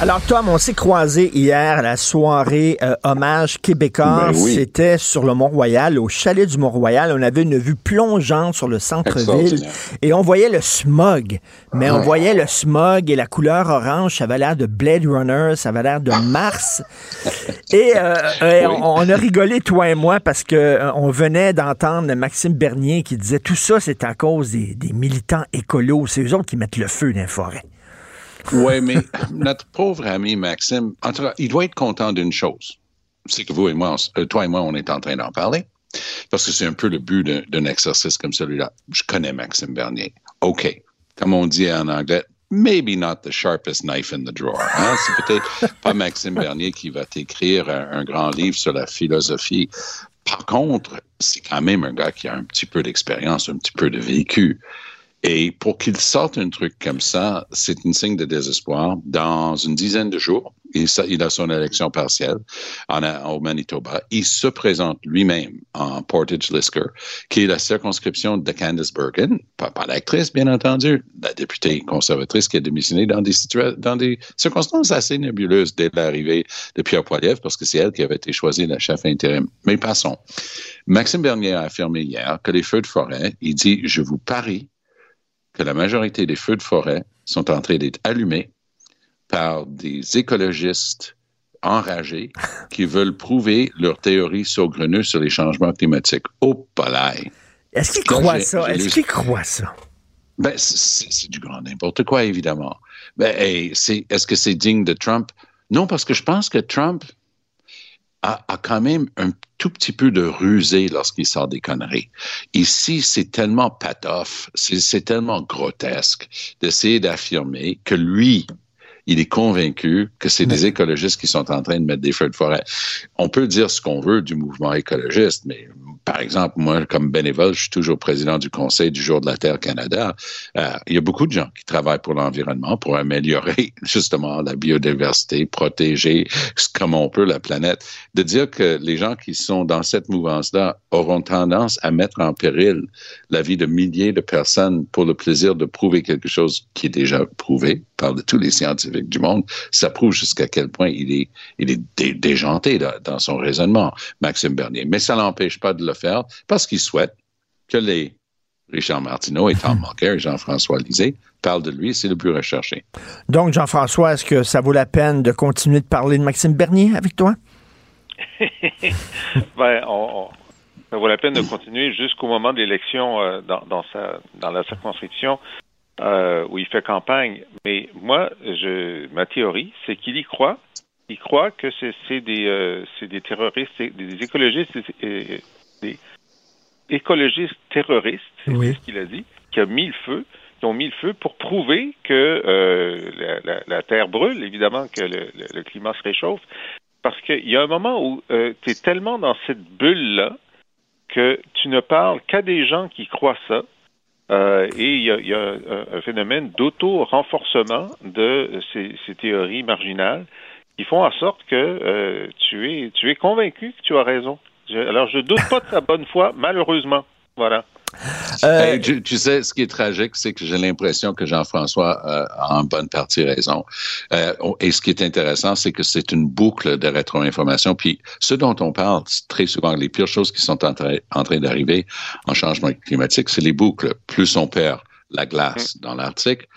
Alors Tom, on s'est croisé hier à la soirée euh, hommage québécois. Ben oui. C'était sur le Mont-Royal, au chalet du Mont-Royal. On avait une vue plongeante sur le centre-ville et on voyait le smog. Mais on voyait le smog et la couleur orange, ça avait l'air de Blade Runner, ça avait l'air de Mars. et euh, euh, Oui. on, on a rigolé, toi et moi, parce que euh, on venait d'entendre Maxime Bernier qui disait tout ça, c'est à cause des, des militants écolos. C'est eux autres qui mettent le feu dans les forêts. Oui, mais notre pauvre ami Maxime, en tout cas, il doit être content d'une chose. C'est que vous et moi, euh, toi et moi, on est en train d'en parler. Parce que c'est un peu le but d'un- exercice comme celui-là. Je connais Maxime Bernier. OK. Comme on dit en anglais, maybe not the sharpest knife in the drawer. hein? C'est peut-être pas Maxime Bernier qui va t'écrire un grand livre sur la philosophie. Par contre, c'est quand même un gars qui a un petit peu d'expérience, un petit peu de vécu. Et pour qu'il sorte un truc comme ça, c'est un signe de désespoir. Dans une dizaine de jours, il, a son élection partielle en, au Manitoba. Il se présente lui-même en Portage-Lisker, qui est la circonscription de Candice Bergen, pas, l'actrice, bien entendu, la députée conservatrice qui a démissionné dans des, situa- dans des circonstances assez nébuleuses dès l'arrivée de Pierre Poilievre, parce que c'est elle qui avait été choisie la chef intérim. Mais passons. Maxime Bernier a affirmé hier que les feux de forêt, il dit, je vous parie que la majorité des feux de forêt sont en train d'être allumés par des écologistes enragés qui veulent prouver leur théorie saugrenue sur les changements climatiques. Au palais. Est-ce qu'il Là, croit j'ai- ça? Est-ce lu- qu'il croit ça? Ben, c'est- du grand n'importe quoi, évidemment. Ben, hey, est-ce que c'est digne de Trump? Non, parce que je pense que Trump a, a quand même un tout petit peu de rusé lorsqu'il sort des conneries. Ici, c'est tellement patoff, c'est tellement grotesque d'essayer d'affirmer que lui, il est convaincu que c'est des écologistes qui sont en train de mettre des feux de forêt. On peut dire ce qu'on veut du mouvement écologiste, mais par exemple, moi, comme bénévole, je suis toujours président du Conseil du Jour de la Terre Canada. Euh, il y a beaucoup de gens qui travaillent pour l'environnement, pour améliorer justement la biodiversité, protéger comme on peut la planète. De dire que les gens qui sont dans cette mouvance-là auront tendance à mettre en péril la vie de milliers de personnes pour le plaisir de prouver quelque chose qui est déjà prouvé par de tous les scientifiques du monde, ça prouve jusqu'à quel point il est, il est dé- déjanté dans, dans son raisonnement, Maxime Bernier. Mais ça l'empêche pas de le faire parce qu'il souhaite que les Richard Martineau et Tom Mulcair et Jean-François Lisée parlent de lui, c'est le plus recherché. Donc, Jean-François, est-ce que ça vaut la peine de continuer de parler de Maxime Bernier avec toi? ben, on, on- ça vaut la peine de continuer jusqu'au moment de l'élection euh, dans, dans, sa, dans la circonscription euh, où il fait campagne. Mais moi, je, ma théorie, c'est qu'il y croit. Il croit que c'est des, euh, des terroristes, des, écologistes, des, des écologistes terroristes, c'est Oui. ce qu'il a dit, qui a mis le feu, qui ont mis le feu pour prouver que euh, la, la- la Terre brûle, évidemment que le, le- le climat se réchauffe. Parce qu'il y a un moment où tu es tellement dans cette bulle-là que tu ne parles qu'à des gens qui croient ça. Euh, et il y a, un, phénomène d'auto-renforcement de ces, théories marginales qui font en sorte que euh, tu, es, tu es convaincu que tu as raison. Alors, je doute pas de sa bonne foi, malheureusement. Voilà. Euh, Hey, tu, tu sais, ce qui est tragique, c'est que j'ai l'impression que Jean-François euh, a en bonne partie raison. Euh, on- et ce qui est intéressant, c'est que c'est une boucle de rétro-information. Puis ce dont on parle c'est très souvent, les pires choses qui sont en, train- en train d'arriver en changement climatique, c'est les boucles. Plus on perd la glace dans l'Arctique,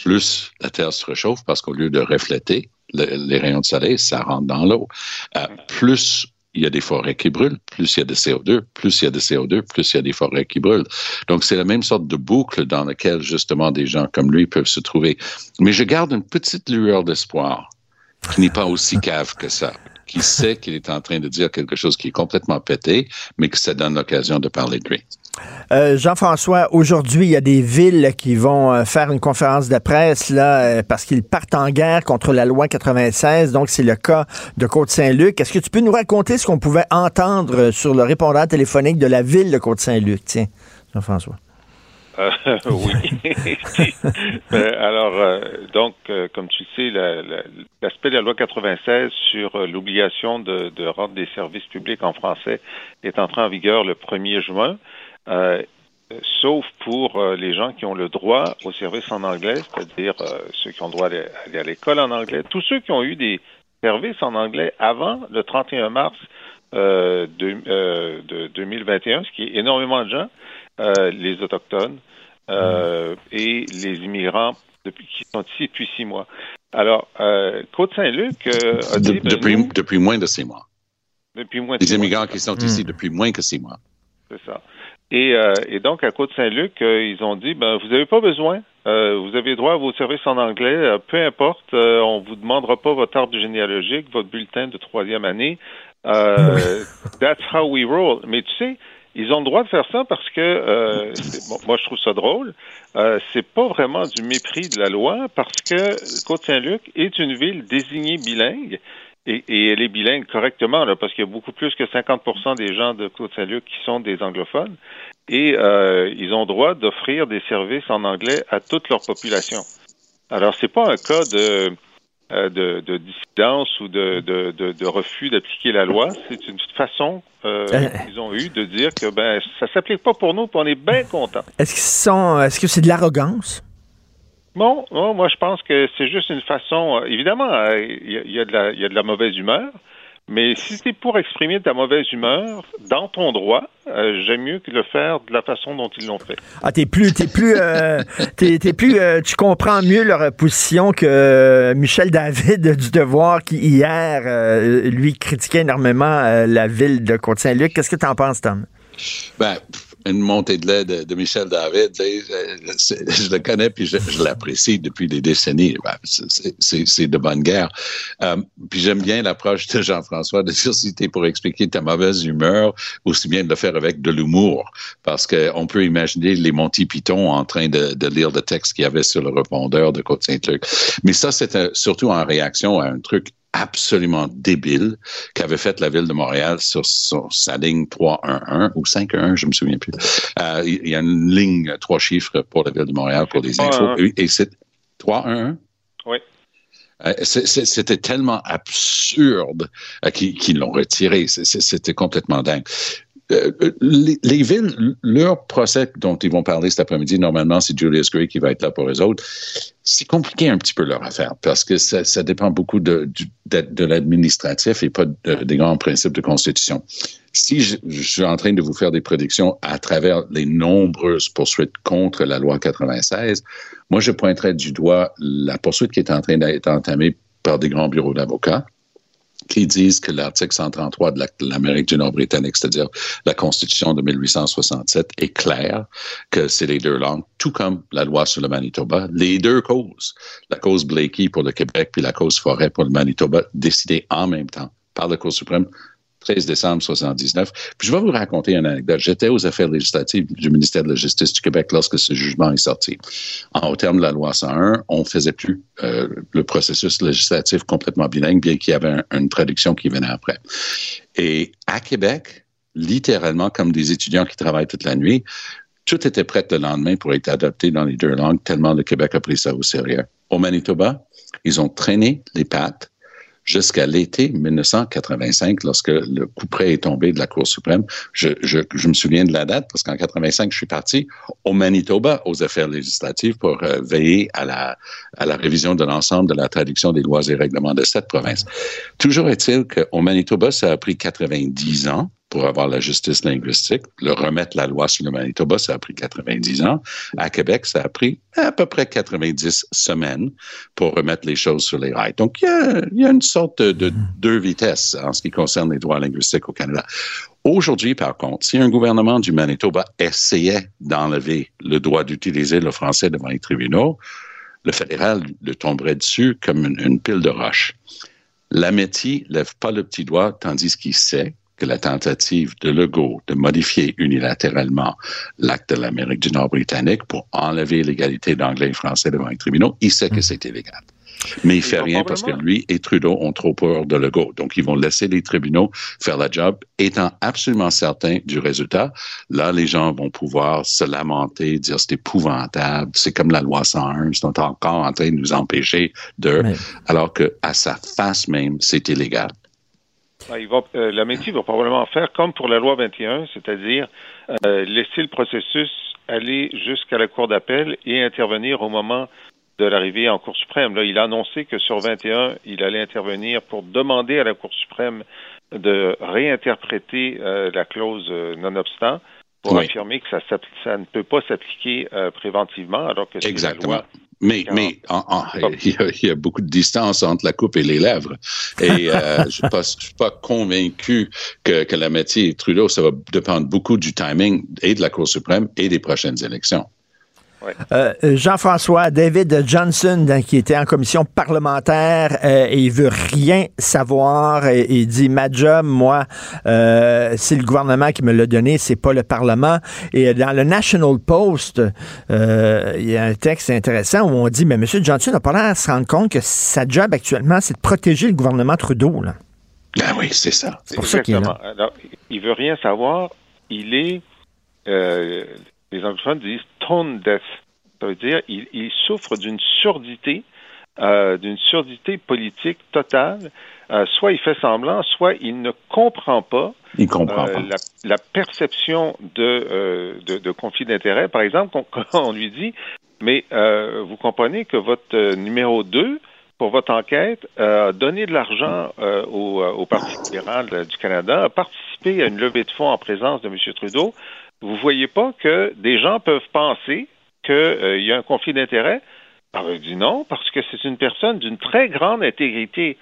plus la Terre se réchauffe parce qu'au lieu de refléter les rayons de soleil, ça rentre dans l'eau. Euh, plus il y a des forêts qui brûlent, plus il y a de CO2, plus il y a de CO2, plus il y a des forêts qui brûlent. Donc, c'est la même sorte de boucle dans laquelle, justement, des gens comme lui peuvent se trouver. Mais je garde une petite lueur d'espoir qui n'est pas aussi cave que ça qui sait qu'il est en train de dire quelque chose qui est complètement pété, mais que ça donne l'occasion de parler de lui. Euh, Jean-François, aujourd'hui, il y a des villes qui vont euh, faire une conférence de presse là euh, parce qu'ils partent en guerre contre la loi 96. Donc, c'est le cas de Côte-Saint-Luc. Est-ce que tu peux nous raconter ce qu'on pouvait entendre sur le répondeur téléphonique de la ville de Côte-Saint-Luc? Tiens, Jean-François. Oui. Alors, donc, comme tu le sais, l'aspect de la loi 96 sur l'obligation de, de, rendre des services publics en français est entré en vigueur le 1er juin, sauf pour les gens qui ont le droit aux services en anglais, c'est-à-dire ceux qui ont le droit d'aller à l'école en anglais. Tous ceux qui ont eu des services en anglais avant le 31 mars de, de 2021, ce qui est énormément de gens, euh, les Autochtones euh, et les immigrants depuis, qui sont ici depuis six mois. Alors, euh, Côte-Saint-Luc a dit... Ben, depuis, depuis moins de six mois. Depuis moins de Les immigrants qui sont ici hmm. depuis moins que six mois. C'est ça. Et, et, donc, à Côte-Saint-Luc, ils ont dit, ben, vous n'avez pas besoin. vous avez droit à vos services en anglais. peu importe, on vous demandera pas votre arbre généalogique, votre bulletin de troisième année. that's how we roll. Mais tu sais, ils ont le droit de faire ça parce que euh, moi je trouve ça drôle. Euh, c'est pas vraiment du mépris de la loi parce que Côte-Saint-Luc est une ville désignée bilingue et, elle est bilingue correctement là, parce qu'il y a beaucoup plus que 50% des gens de Côte-Saint-Luc qui sont des anglophones et euh, ils ont droit d'offrir des services en anglais à toute leur population. Alors c'est pas un cas de euh, de, de, dissidence ou de, de, de refus d'appliquer la loi. C'est une façon euh, qu'ils ont eu de dire que ben ça s'applique pas pour nous, puis on est bien content. Est-ce qu'ils sont est-ce que c'est de l'arrogance? Non, non, moi je pense que c'est juste une façon. évidemment, il y, y, a de la, il y a de la mauvaise humeur, mais si c'est pour exprimer ta mauvaise humeur dans ton droit, euh, j'aime mieux que le faire de la façon dont ils l'ont fait. Ah, t'es plus, t'es plus, euh, t'es, plus, euh, tu comprends mieux leur position que Michel David du Devoir qui hier lui critiquait énormément la ville de Côte-Saint-Luc. Qu'est-ce que tu en penses, Tom? Ben, une montée de lait de, Michel David. Je, le connais puis je, l'apprécie depuis des décennies. C'est de bonne guerre. Euh, puis j'aime bien l'approche de Jean-François de dire pour expliquer ta mauvaise humeur, aussi bien de le faire avec de l'humour. Parce qu'on peut imaginer les Monty Python en train de, lire le texte qu'il y avait sur le répondeur de Côte-Saint-Luc. Mais ça, c'était surtout en réaction à un truc absolument débile qu'avait fait la ville de Montréal sur, sa ligne 311 ou 511, je me souviens plus. Euh, il y a une ligne trois chiffres pour la ville de Montréal pour les infos. Et c'est 311? Oui. Euh, c'était tellement absurde euh, qu'ils l'ont retiré. C'était complètement dingue. Euh, les, villes, leur procès dont ils vont parler cet après-midi, normalement, c'est Julius Gray qui va être là pour les autres. C'est compliqué un petit peu leur affaire parce que ça, dépend beaucoup de l'administratif et pas des grands principes de constitution. Si je, je, suis en train de vous faire des prédictions à travers les nombreuses poursuites contre la loi 96, moi, je pointerais du doigt la poursuite qui est en train d'être entamée par des grands bureaux d'avocats qui disent que l'article 133 de l'Amérique du Nord britannique, c'est-à-dire la Constitution de 1867, est clair que c'est les deux langues, tout comme la loi sur le Manitoba. Les deux causes, la cause Blakey pour le Québec puis la cause Forêt pour le Manitoba, décidées en même temps par la Cour suprême 13 décembre 79. Puis je vais vous raconter une anecdote. J'étais aux affaires législatives du ministère de la Justice du Québec lorsque ce jugement est sorti. En, au terme de la loi 101, on faisait plus euh, le processus législatif complètement bilingue, bien qu'il y avait une traduction qui venait après. Et à Québec, littéralement, comme des étudiants qui travaillent toute la nuit, tout était prêt le lendemain pour être adopté dans les deux langues, tellement le Québec a pris ça au sérieux. Au Manitoba, ils ont traîné les pattes jusqu'à l'été 1985, lorsque le coup près est tombé de la Cour suprême. Je, je, je me souviens de la date parce qu'en 85, je suis parti au Manitoba aux affaires législatives pour euh, veiller à la, à la révision de l'ensemble de la traduction des lois et règlements de cette province. Toujours est-il qu'au Manitoba, ça a pris 90 ans pour avoir la justice linguistique. Le remettre la loi sur le Manitoba, ça a pris 90 ans. À Québec, ça a pris à peu près 90 semaines pour remettre les choses sur les rails. Donc, il y a, il y a une sorte de, de deux vitesses en ce qui concerne les droits linguistiques au Canada. Aujourd'hui, par contre, si un gouvernement du Manitoba essayait d'enlever le droit d'utiliser le français devant les tribunaux, le fédéral le tomberait dessus comme une, une pile de roches. L'Amérique lève pas le petit doigt, tandis qu'il sait que la tentative de Legault de modifier unilatéralement l'acte de l'Amérique du Nord britannique pour enlever l'égalité d'anglais et français devant les tribunaux, il sait que c'est illégal. Mais il fait rien parce que lui et Trudeau ont trop peur de Legault. Donc, ils vont laisser les tribunaux faire la job, étant absolument certains du résultat. Là, les gens vont pouvoir se lamenter, dire c'est épouvantable, c'est comme la loi 101, ils sont encore en train de nous empêcher de, Mais- alors que à sa face même, c'est illégal. Ah, il va, euh, la métier va probablement faire comme pour la loi 21, c'est-à-dire euh, laisser le processus aller jusqu'à la Cour d'appel et intervenir au moment de l'arrivée en Cour suprême. Là, il a annoncé que sur 21, il allait intervenir pour demander à la Cour suprême de réinterpréter euh, la clause euh, non-obstant pour Oui. affirmer que ça, ça ne peut pas s'appliquer euh, préventivement, alors que c'est la loi Mais, mais en- en- il, y a, il y a beaucoup de distance entre la coupe et les lèvres. Et euh, je ne suis, pas- je suis pas convaincu que, que la métier Trudeau, ça va dépendre beaucoup du timing et de la Cour suprême et des prochaines élections. Euh, Jean-François, David Johnson, qui était en commission parlementaire, euh, et il veut rien savoir. Et, il dit ma job, moi, euh, c'est le gouvernement qui me l'a donné, c'est pas le Parlement. Et dans le National Post, euh, il y a un texte intéressant où on dit mais M. Johnson n'a pas l'air à se rendre compte que sa job actuellement, c'est de protéger le gouvernement Trudeau. Là. Ben oui, c'est ça. pour ça qu'il est là. Exactement. Alors, il veut rien savoir. Il est, euh, les anglophones disent tone deaf. Ça veut dire il, il souffre d'une surdité, euh, d'une surdité politique totale. Euh, soit il fait semblant, soit il ne comprend pas Il comprend euh, pas. la, la perception de, euh, de, de conflit d'intérêt. Par exemple, quand on lui dit, mais euh, vous comprenez que votre numéro 2 pour votre enquête euh, a donné de l'argent euh, au, euh, au Parti libéral euh, du Canada, a participé à une levée de fonds en présence de M. Trudeau. Vous voyez pas que des gens peuvent penser qu'il euh, y a un conflit d'intérêt? Alors, il dit non, parce que c'est une personne d'une très grande intégrité.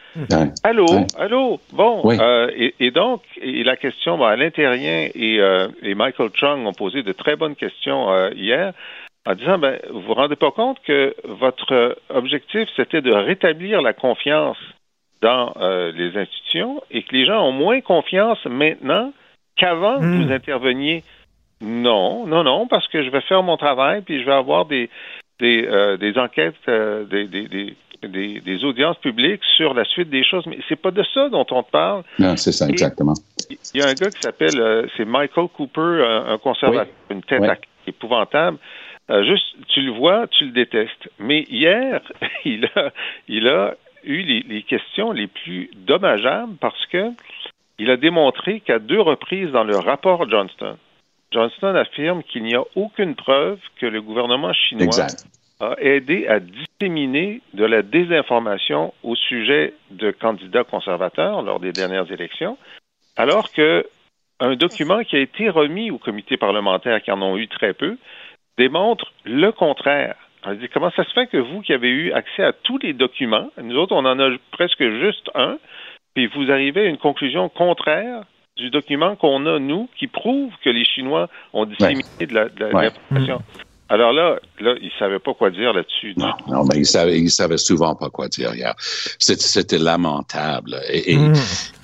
Allô, allô, bon. Oui. euh, et, et donc, et la question, ben, Alain Terrien et, euh, et Michael Chung ont posé de très bonnes questions euh, hier en disant, ben, vous vous rendez pas compte que votre euh, objectif, c'était de rétablir la confiance dans euh, les institutions et que les gens ont moins confiance maintenant qu'avant que Hmm. vous interveniez. Non, non, non, parce que je vais faire mon travail puis je vais avoir des des, euh, des enquêtes, euh, des, des, des, des, audiences publiques sur la suite des choses. Mais c'est pas de ça dont on te parle. Non, c'est ça, exactement. Il y a un gars qui s'appelle, c'est Michael Cooper, un, un conservateur, une tête Oui. épouvantable. Euh, juste, tu le vois, tu le détestes. Mais hier, il a, il a eu les, les questions les plus dommageables parce que il a démontré qu'à deux reprises dans le rapport Johnston, Johnston affirme qu'il n'y a aucune preuve que le gouvernement chinois Exact. a aidé à disséminer de la désinformation au sujet de candidats conservateurs lors des dernières élections, alors que un document qui a été remis au comité parlementaire, qui en ont eu très peu, démontre le contraire. On dit, comment ça se fait que vous qui avez eu accès à tous les documents, nous autres, on en a presque juste un, puis vous arrivez à une conclusion contraire du document qu'on a, nous, qui prouve que les Chinois ont disséminé de la- de la- Ouais. Alors là, là, ils ne savaient pas quoi dire là-dessus. Non, non, mais il savait, il savait souvent pas quoi dire hier. C'était, c'était lamentable. Et, et Mm.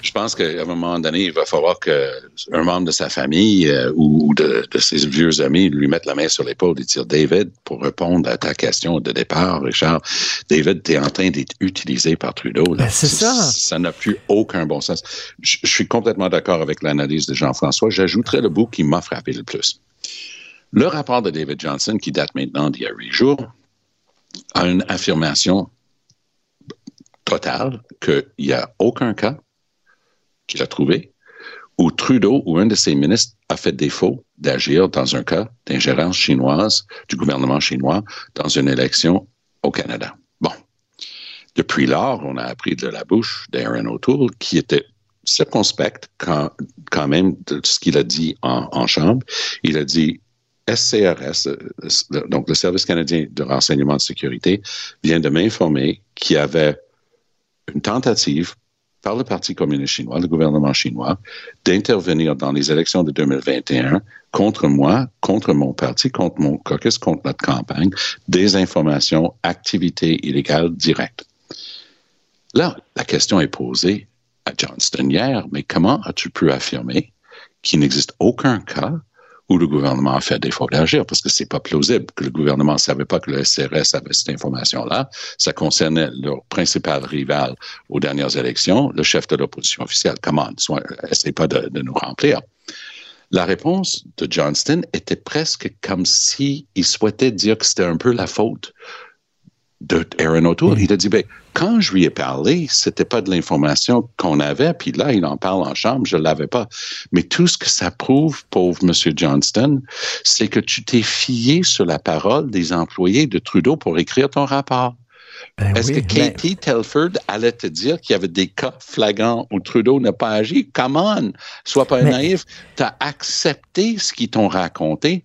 je pense qu'à un moment donné, il va falloir que un membre de sa famille euh, ou de, de ses vieux amis lui mette la main sur l'épaule et dire David, pour répondre à ta question de départ, Richard, David, tu es en train d'être utilisé par Trudeau. Là. Ben, c'est ça. Ça n'a plus aucun bon sens. Je, je suis complètement d'accord avec l'analyse de Jean-François. J'ajouterais le bout qui m'a frappé le plus. Le rapport de David Johnson, qui date maintenant d'il y a huit jours, a une affirmation totale qu'il n'y a aucun cas qu'il a trouvé où Trudeau ou un de ses ministres a fait défaut d'agir dans un cas d'ingérence chinoise du gouvernement chinois dans une élection au Canada. Bon. Depuis lors, on a appris de la bouche d'Aaron O'Toole qui était circonspect quand, même de ce qu'il a dit en chambre. Il a dit SCRS, donc le Service canadien de renseignement de sécurité, vient de m'informer qu'il y avait une tentative par le Parti communiste chinois, le gouvernement chinois, d'intervenir dans les élections de 2021 contre moi, contre mon parti, contre mon caucus, contre notre campagne, des informations, activités illégales directes. Là, la question est posée à Johnston hier, mais comment as-tu pu affirmer qu'il n'existe aucun cas où le gouvernement a fait défaut d'agir, parce que c'est pas plausible que le gouvernement ne savait pas que le SRS avait cette information-là. Ça concernait leur principal rival aux dernières élections, le chef de l'opposition officielle. Comment? Essayez pas de, de, nous remplir. La réponse de Johnston était presque comme s'il souhaitait dire que c'était un peu la faute de Aaron O'Toole. Il a dit, ben, quand je lui ai parlé, c'était pas de l'information qu'on avait, puis là, il en parle en chambre, je l'avais pas. Mais tout ce que ça prouve, pauvre Monsieur Johnston, c'est que tu t'es fié sur la parole des employés de Trudeau pour écrire ton rapport. Ben Est-ce oui, que Katie ben... Telford allait te dire qu'il y avait des cas flagrants où Trudeau n'a pas agi? Come on! Sois pas mais... naïf. Tu as accepté ce qu'ils t'ont raconté.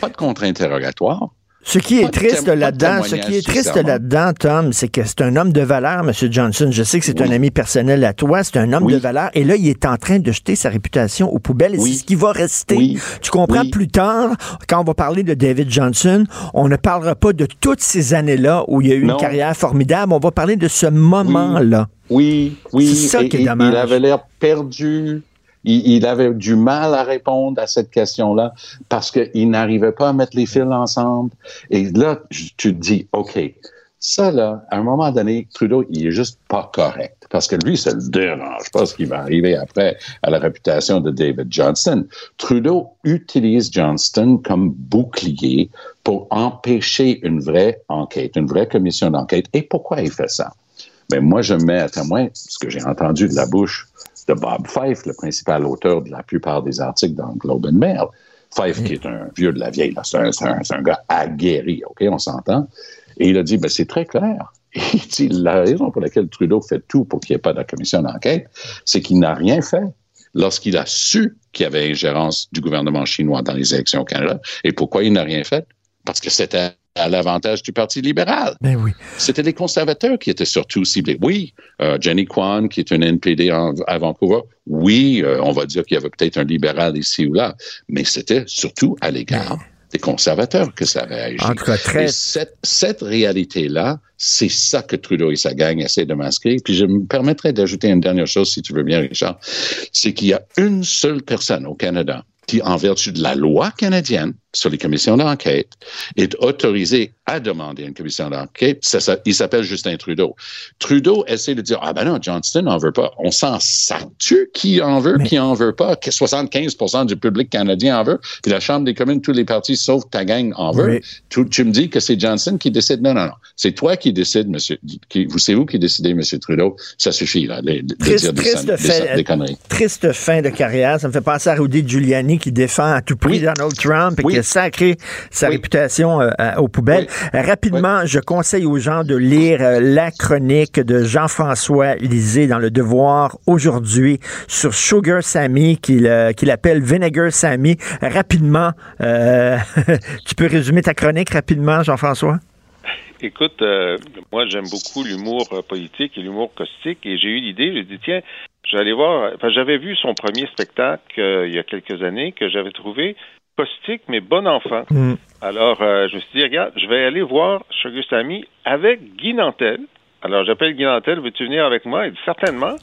Pas de contre-interrogatoire. Ce qui est triste là-dedans, ce qui est triste là-dedans, Tom, c'est que c'est un homme de valeur, M. Johnson. Je sais que c'est oui. un ami personnel à toi, c'est un homme oui. de valeur. Et là, il est en train de jeter sa réputation aux poubelles. Oui. c'est ce qui va rester. Tu comprends? Plus tard, quand on va parler de David Johnson, on ne parlera pas de toutes ces années-là où il y a eu non. une carrière formidable. On va parler de ce moment-là. Oui, oui. C'est ça et, qui est dommage. Il avait l'air perdu il, avait du mal à répondre à cette question-là parce qu'il n'arrivait pas à mettre les fils ensemble. Et là, tu te dis, OK, ça, là, à un moment donné, Trudeau, il est juste pas correct. Parce que lui, ça le dérange pas ce qui va arriver après à la réputation de David Johnston. Trudeau utilise Johnston comme bouclier pour empêcher une vraie enquête, une vraie commission d'enquête. Et pourquoi il fait ça? Mais moi, je mets à témoin ce que j'ai entendu de la bouche de Bob Fife, le principal auteur de la plupart des articles dans Globe and Mail. Fife, qui est un vieux de la vieille, c'est un, un, un, gars aguerri, OK, on s'entend. Et il a dit, ben, c'est très clair. Il dit, la raison pour laquelle Trudeau fait tout pour qu'il n'y ait pas de commission d'enquête, c'est qu'il n'a rien fait lorsqu'il a su qu'il y avait ingérence du gouvernement chinois dans les élections au Canada. Et pourquoi il n'a rien fait? Parce que c'était à l'avantage du Parti libéral. Ben oui. C'était les conservateurs qui étaient surtout ciblés. Oui, euh, Jenny Kwan, qui est un NPD en, à Vancouver, oui, euh, on va dire qu'il y avait peut-être un libéral ici ou là, mais c'était surtout à l'égard ben. des conservateurs que ça avait agi. En tout cas, très... Et cette, cette réalité-là, c'est ça que Trudeau et sa gang essaient de masquer. Puis je me permettrais d'ajouter une dernière chose, si tu veux bien, Richard, c'est qu'il y a une seule personne au Canada qui, en vertu de la loi canadienne sur les commissions d'enquête, est autorisé à demander une commission d'enquête. Ça, ça, il s'appelle Justin Trudeau. Trudeau essaie de dire, ah ben non, Johnston n'en veut pas. On s'en sature qui en veut, Mais... qui en veut pas? 75% du public canadien en veut? Puis la Chambre des communes, tous les partis, sauf ta gang, en veut. Mais... Tu, tu, me dis que c'est Johnson qui décide. Non, non, non. C'est toi qui décides, monsieur. Qui, c'est vous qui décidez, monsieur Trudeau. Ça suffit, là, de, de triste, dire triste des, fin, des, conneries. Triste fin de carrière. Ça me fait penser à Rudy Giuliani qui défend à tout prix oui. Donald Trump et oui. qui a sacré sa oui. réputation euh, aux poubelles. Euh, rapidement, je conseille aux gens de lire euh, la chronique de Jean-François Lisée dans Le Devoir aujourd'hui sur Sugar Sammy, qu'il qu appelle Vinegar Sammy. Rapidement, tu peux résumer ta chronique rapidement, Jean-François? Écoute, euh, moi j'aime beaucoup l'humour politique et l'humour caustique et j'ai eu l'idée, j'ai dit tiens, j'allais voir, enfin, j'avais vu son premier spectacle euh, il y a quelques années que j'avais trouvé caustique mais bon enfant. Mm. Alors euh, je me suis dit regarde, je vais aller voir Sugar Sammy avec Guy Nantel. Alors j'appelle Guy Nantel, veux-tu venir avec moi? Il dit certainement.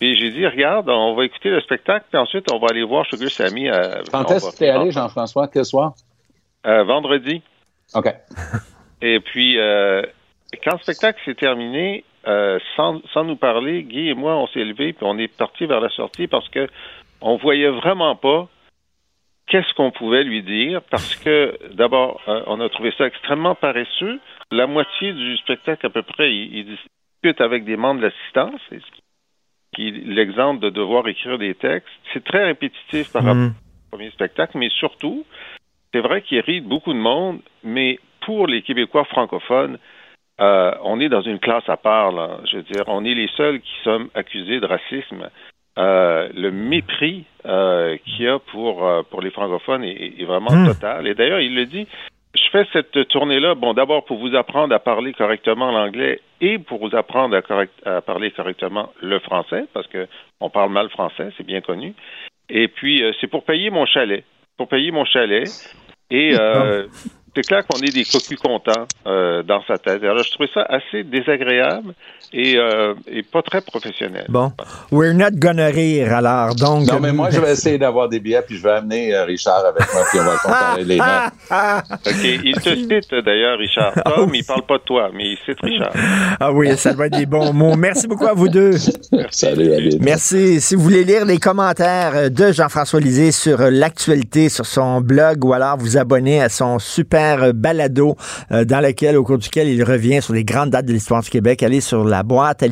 Et j'ai dit regarde, on va écouter le spectacle puis ensuite on va aller voir Sugar Sammy. À, Quand est-ce que tu es allé Jean-François Quel soir? Vendredi. OK. Et puis, euh, quand le spectacle s'est terminé, euh, sans, sans, nous parler, Guy et moi, on s'est levés puis on est parti vers la sortie parce que on voyait vraiment pas qu'est-ce qu'on pouvait lui dire parce que d'abord, euh, on a trouvé ça extrêmement paresseux. La moitié du spectacle à peu près, il, il discute avec des membres de l'assistance. Qui l'exemple de devoir écrire des textes, c'est très répétitif par rapport mmh. au premier spectacle, mais surtout, c'est vrai qu'il irrite beaucoup de monde, mais pour les Québécois francophones, euh, on est dans une classe à part. Là. Je veux dire, on est les seuls qui sommes accusés de racisme. le mépris qu'il y a pour, pour les francophones est, vraiment Hmm. total. Et d'ailleurs, il le dit, je fais cette tournée-là, bon, d'abord pour vous apprendre à parler correctement l'anglais et pour vous apprendre à, correct, à parler correctement le français, parce que on parle mal français, c'est bien connu. Et puis, euh, c'est pour payer mon chalet. Pour payer mon chalet. Et euh, c'est clair qu'on est des cocus contents euh, dans sa tête. Alors, je trouvais ça assez désagréable et, euh, et pas très professionnel. Bon. We're not gonna rire, alors. Donc, Non, mais moi, je vais essayer d'avoir des billets, puis je vais amener euh, Richard avec moi, puis on va comparer les notes. OK. Il te cite, d'ailleurs, Richard. Tom, il parle pas de toi, mais il cite Richard. Ah oui, ça doit être des bons mots. Merci beaucoup à vous deux. Salut, David. Merci. Si vous voulez lire les commentaires de Jean-François Lisée sur l'actualité, sur son blog, ou alors vous abonner à son super balado euh, dans lequel, au cours duquel il revient sur les grandes dates de l'histoire du Québec, allez sur la boîte